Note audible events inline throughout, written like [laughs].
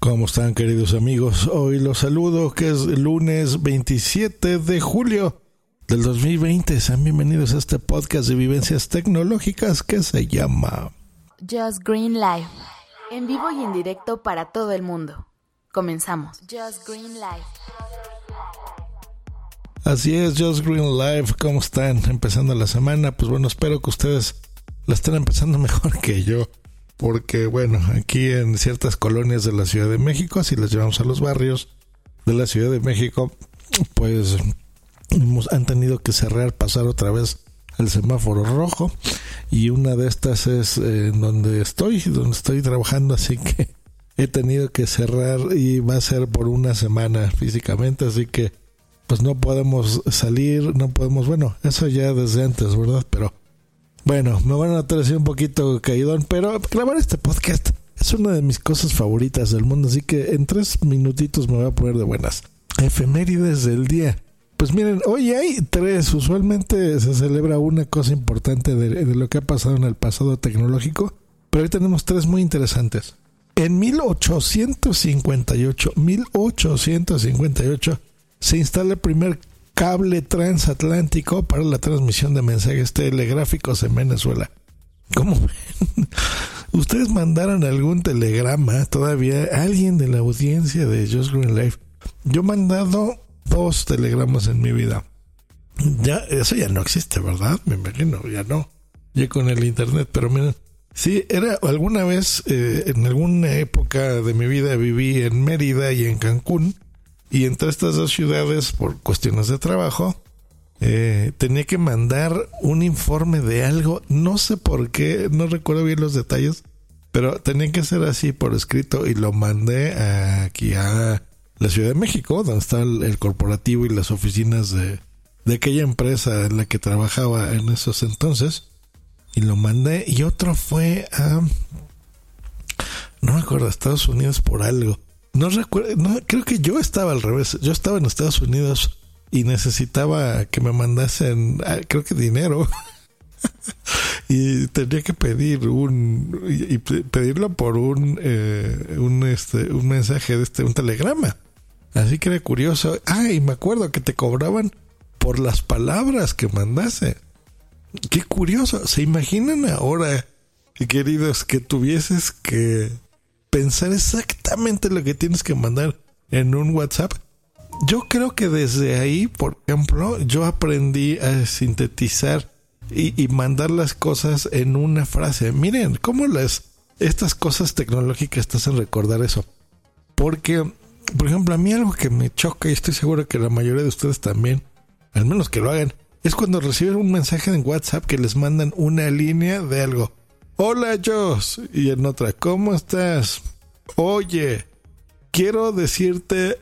¿Cómo están queridos amigos? Hoy los saludo que es lunes 27 de julio del 2020. Sean bienvenidos a este podcast de vivencias tecnológicas que se llama Just Green Life. En vivo y en directo para todo el mundo. Comenzamos. Just Green Life. Así es, Just Green Life. ¿Cómo están? Empezando la semana. Pues bueno, espero que ustedes la estén empezando [laughs] mejor que yo porque bueno, aquí en ciertas colonias de la Ciudad de México, si las llevamos a los barrios de la Ciudad de México, pues han tenido que cerrar, pasar otra vez el semáforo rojo y una de estas es eh, donde estoy, donde estoy trabajando, así que he tenido que cerrar y va a ser por una semana físicamente, así que pues no podemos salir, no podemos, bueno, eso ya desde antes, ¿verdad? Pero bueno, me van a notar así un poquito caído, pero grabar este podcast es una de mis cosas favoritas del mundo, así que en tres minutitos me voy a poner de buenas. Efemérides del día. Pues miren, hoy hay tres. Usualmente se celebra una cosa importante de, de lo que ha pasado en el pasado tecnológico, pero hoy tenemos tres muy interesantes. En 1858, 1858, se instala el primer cable transatlántico para la transmisión de mensajes telegráficos en Venezuela. ¿Cómo ven? [laughs] Ustedes mandaron algún telegrama todavía, alguien de la audiencia de Just Green Life. Yo he mandado dos telegramas en mi vida. Ya, eso ya no existe, ¿verdad? Me imagino, ya no. Ya con el internet, pero miren, sí, era alguna vez, eh, en alguna época de mi vida viví en Mérida y en Cancún y entre estas dos ciudades, por cuestiones de trabajo, eh, tenía que mandar un informe de algo, no sé por qué, no recuerdo bien los detalles, pero tenía que ser así por escrito y lo mandé aquí a la Ciudad de México, donde está el, corporativo y las oficinas de, de aquella empresa en la que trabajaba en esos entonces, y lo mandé, y otro fue a, no me acuerdo, a Estados Unidos por algo no recuerdo, no, creo que yo estaba al revés. Yo estaba en Estados Unidos y necesitaba que me mandasen, ah, creo que dinero. [laughs] y tenía que pedir un y, pedirlo por un eh, un este un mensaje de este un telegrama así que era curioso ah y me acuerdo que te cobraban por las palabras que mandase qué curioso se imaginan ahora queridos que tuvieses que pensar exactamente lo que tienes que mandar en un WhatsApp. Yo creo que desde ahí, por ejemplo, yo aprendí a sintetizar y, mandar las cosas en una frase. Miren, cómo las estas cosas tecnológicas te hacen recordar eso. Porque, por ejemplo, a mí algo que me choca y estoy seguro que la mayoría de ustedes también, al menos que lo hagan, es cuando reciben un mensaje en WhatsApp que les mandan una línea de algo. Hola Joss. Y en otra, ¿cómo estás? Oye, quiero decirte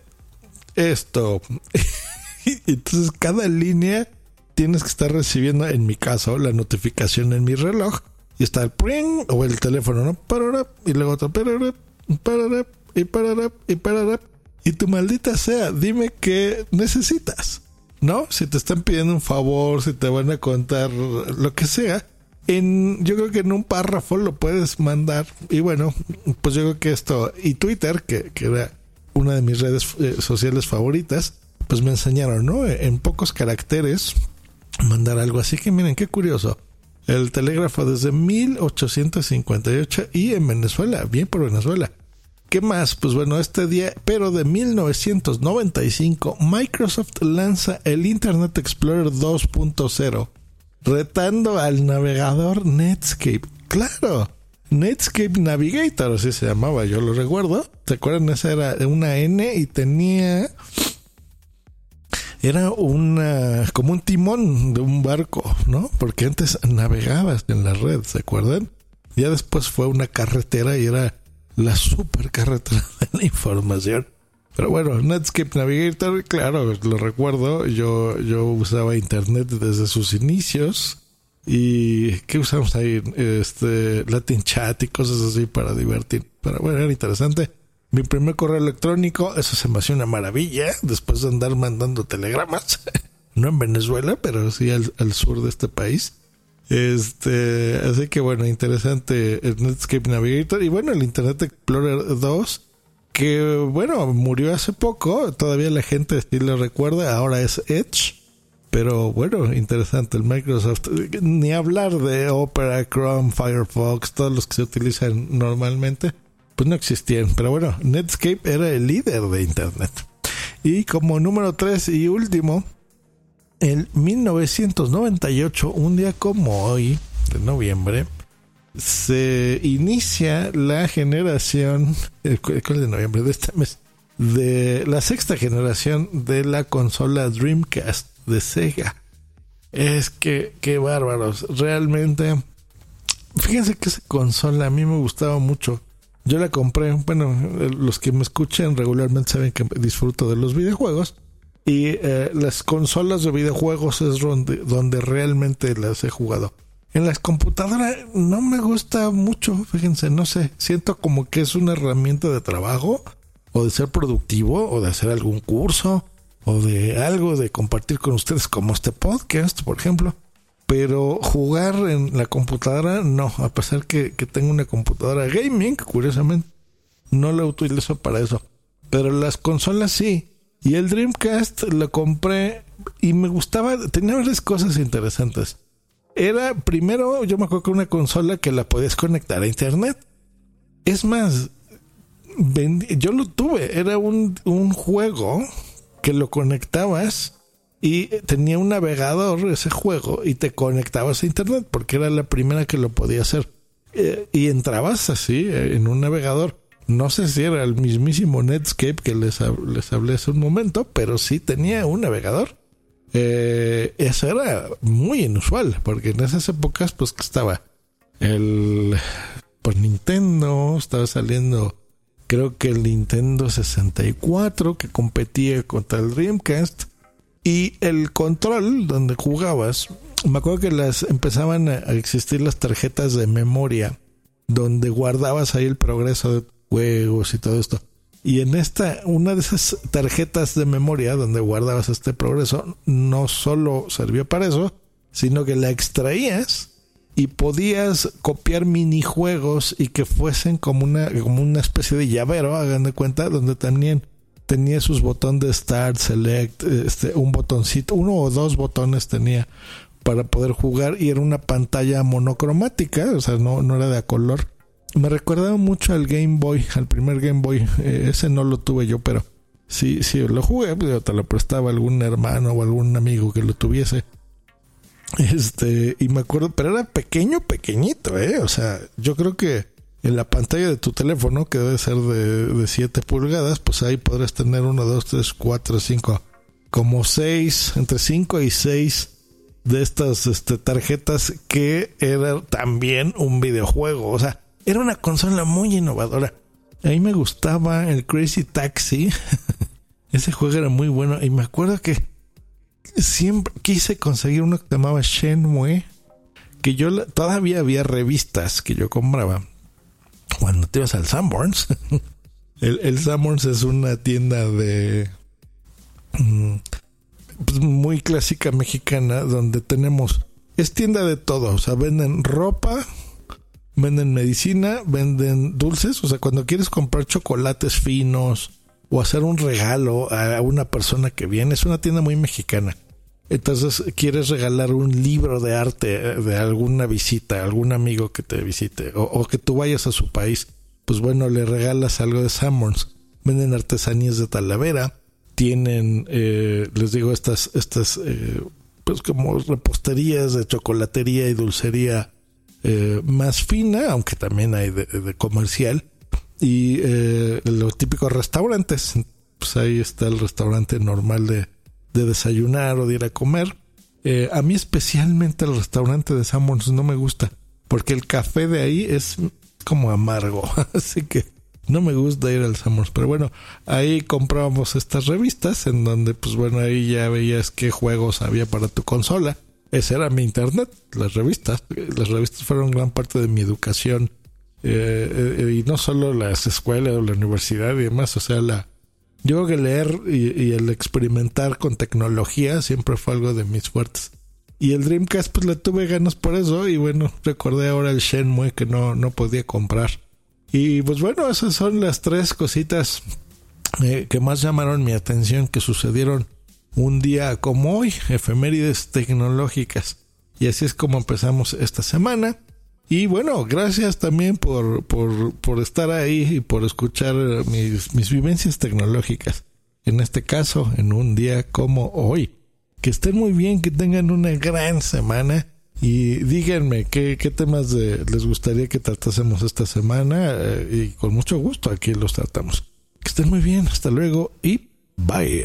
esto. [laughs] Entonces cada línea tienes que estar recibiendo, en mi caso, la notificación en mi reloj. Y está el pring o el teléfono, ¿no? Y luego otro pararap, pararap, y pararap, y pararap. Y tu maldita sea, dime qué necesitas. ¿No? Si te están pidiendo un favor, si te van a contar lo que sea en, yo creo que en un párrafo lo puedes mandar. Y bueno, pues yo creo que esto, y Twitter, que, que era una de mis redes eh, sociales favoritas, pues me enseñaron, ¿no? En pocos caracteres mandar algo. Así que miren, qué curioso. El telégrafo desde 1858 y en Venezuela, bien por Venezuela. ¿Qué más? Pues bueno, este día, pero de 1995, Microsoft lanza el Internet Explorer 2.0 retando al navegador Netscape. Claro, Netscape Navigator, así se llamaba, yo lo recuerdo. ¿Se acuerdan? Esa era una N y tenía. Era una. como un timón de un barco, ¿no? Porque antes navegabas en la red, ¿se acuerdan? Ya después fue una carretera y era la super carretera [laughs] de la información. Pero bueno, Netscape Navigator, claro, lo recuerdo. Yo, yo usaba Internet desde sus inicios. ¿Y qué usamos ahí? Este, Latin Chat y cosas así para divertir. Pero bueno, era interesante. Mi primer correo electrónico, eso se me hacía una maravilla. Después de andar mandando telegramas. [laughs] no en Venezuela, pero sí al, al sur de este país. Este, así que bueno, interesante el Netscape Navigator. Y bueno, el Internet Explorer 2 que bueno, murió hace poco, todavía la gente sí lo recuerda, ahora es Edge. Pero bueno, interesante el Microsoft. Ni hablar de Opera, Chrome, Firefox, todos los que se utilizan normalmente, pues no existían. Pero bueno, Netscape era el líder de Internet. Y como número 3 y último, en 1998, un día como hoy, de noviembre, se inicia la generación, ¿cuál de noviembre? De este mes, de la sexta generación de la consola Dreamcast de Sega. Es que, qué bárbaros. Realmente, fíjense que esa consola a mí me gustaba mucho. Yo la compré, bueno, los que me escuchan regularmente saben que disfruto de los videojuegos. Y eh, las consolas de videojuegos es donde realmente las he jugado. En las computadoras no me gusta mucho, fíjense, no sé, siento como que es una herramienta de trabajo o de ser productivo o de hacer algún curso o de algo de compartir con ustedes como este podcast, por ejemplo. Pero jugar en la computadora, no, a pesar que, que tengo una computadora gaming, curiosamente, no la utilizo para eso. Pero las consolas sí. Y el Dreamcast lo compré y me gustaba, tenía varias cosas interesantes. Era primero, yo me acuerdo que una consola que la podías conectar a internet. Es más, yo lo tuve, era un, un juego que lo conectabas y tenía un navegador ese juego y te conectabas a internet porque era la primera que lo podía hacer. Eh, y entrabas así eh, en un navegador. No sé si era el mismísimo Netscape que les, les hablé hace un momento, pero sí tenía un navegador. Eh, eso era muy inusual, porque en esas épocas, pues que estaba el pues Nintendo, estaba saliendo creo que el Nintendo 64 que competía contra el Dreamcast y el control donde jugabas, me acuerdo que las empezaban a existir las tarjetas de memoria donde guardabas ahí el progreso de juegos y todo esto. Y en esta, una de esas tarjetas de memoria donde guardabas este progreso, no solo servía para eso, sino que la extraías y podías copiar minijuegos y que fuesen como una, como una especie de llavero, hagan de cuenta, donde también tenía sus botones de Start, Select, este, un botoncito, uno o dos botones tenía para poder jugar y era una pantalla monocromática, o sea, no, no era de a color. Me recordaba mucho al Game Boy, al primer Game Boy, eh, ese no lo tuve yo, pero sí, sí, lo jugué, pues, te lo prestaba algún hermano o algún amigo que lo tuviese. Este, y me acuerdo, pero era pequeño, pequeñito, ¿eh? O sea, yo creo que en la pantalla de tu teléfono, que debe ser de, de 7 pulgadas, pues ahí podrás tener 1, 2, 3, 4, 5, como 6, entre 5 y 6 de estas este, tarjetas que era también un videojuego. O sea, era una consola muy innovadora. A mí me gustaba el Crazy Taxi. [laughs] Ese juego era muy bueno. Y me acuerdo que siempre quise conseguir uno que se llamaba Shenmue, que yo todavía había revistas que yo compraba cuando te ibas al Sanborns. [laughs] el, el Sanborns es una tienda de mm, pues, muy clásica mexicana donde tenemos es tienda de todo, o sea, venden ropa, venden medicina, venden dulces, o sea, cuando quieres comprar chocolates finos o hacer un regalo a una persona que viene, es una tienda muy mexicana. Entonces, quieres regalar un libro de arte eh, de alguna visita, algún amigo que te visite, o, que tú vayas a su país, pues bueno, le regalas algo de Sammons. Venden artesanías de Talavera, tienen, eh, les digo, estas, estas, eh, pues como reposterías de chocolatería y dulcería más fina, aunque también hay de, comercial, y los típicos restaurantes. Pues ahí está el restaurante normal de de desayunar o de ir a comer. Eh, a mí especialmente el restaurante de Sammons no me gusta, porque el café de ahí es como amargo, [laughs] así que no me gusta ir al Sammons. Pero bueno, ahí comprábamos estas revistas en donde, pues bueno, ahí ya veías qué juegos había para tu consola. Ese era mi internet, las revistas. Las revistas fueron gran parte de mi educación. Eh, eh, y no solo las escuelas o la universidad y demás, o sea, la, yo creo que leer y, el experimentar con tecnología siempre fue algo de mis fuertes. Y el Dreamcast pues le tuve ganas por eso y bueno, recordé ahora el Shenmue que no, no podía comprar. Y pues bueno, esas son las tres cositas eh, que más llamaron mi atención que sucedieron un día como hoy, efemérides tecnológicas. Y así es como empezamos esta semana. Y bueno, gracias también por, por, estar ahí y por escuchar mis, mis vivencias tecnológicas. En este caso, en un día como hoy. Que estén muy bien, que tengan una gran semana. Y díganme qué, qué temas les gustaría que tratásemos esta semana. Eh, y con mucho gusto aquí los tratamos. Que estén muy bien. Hasta luego y bye.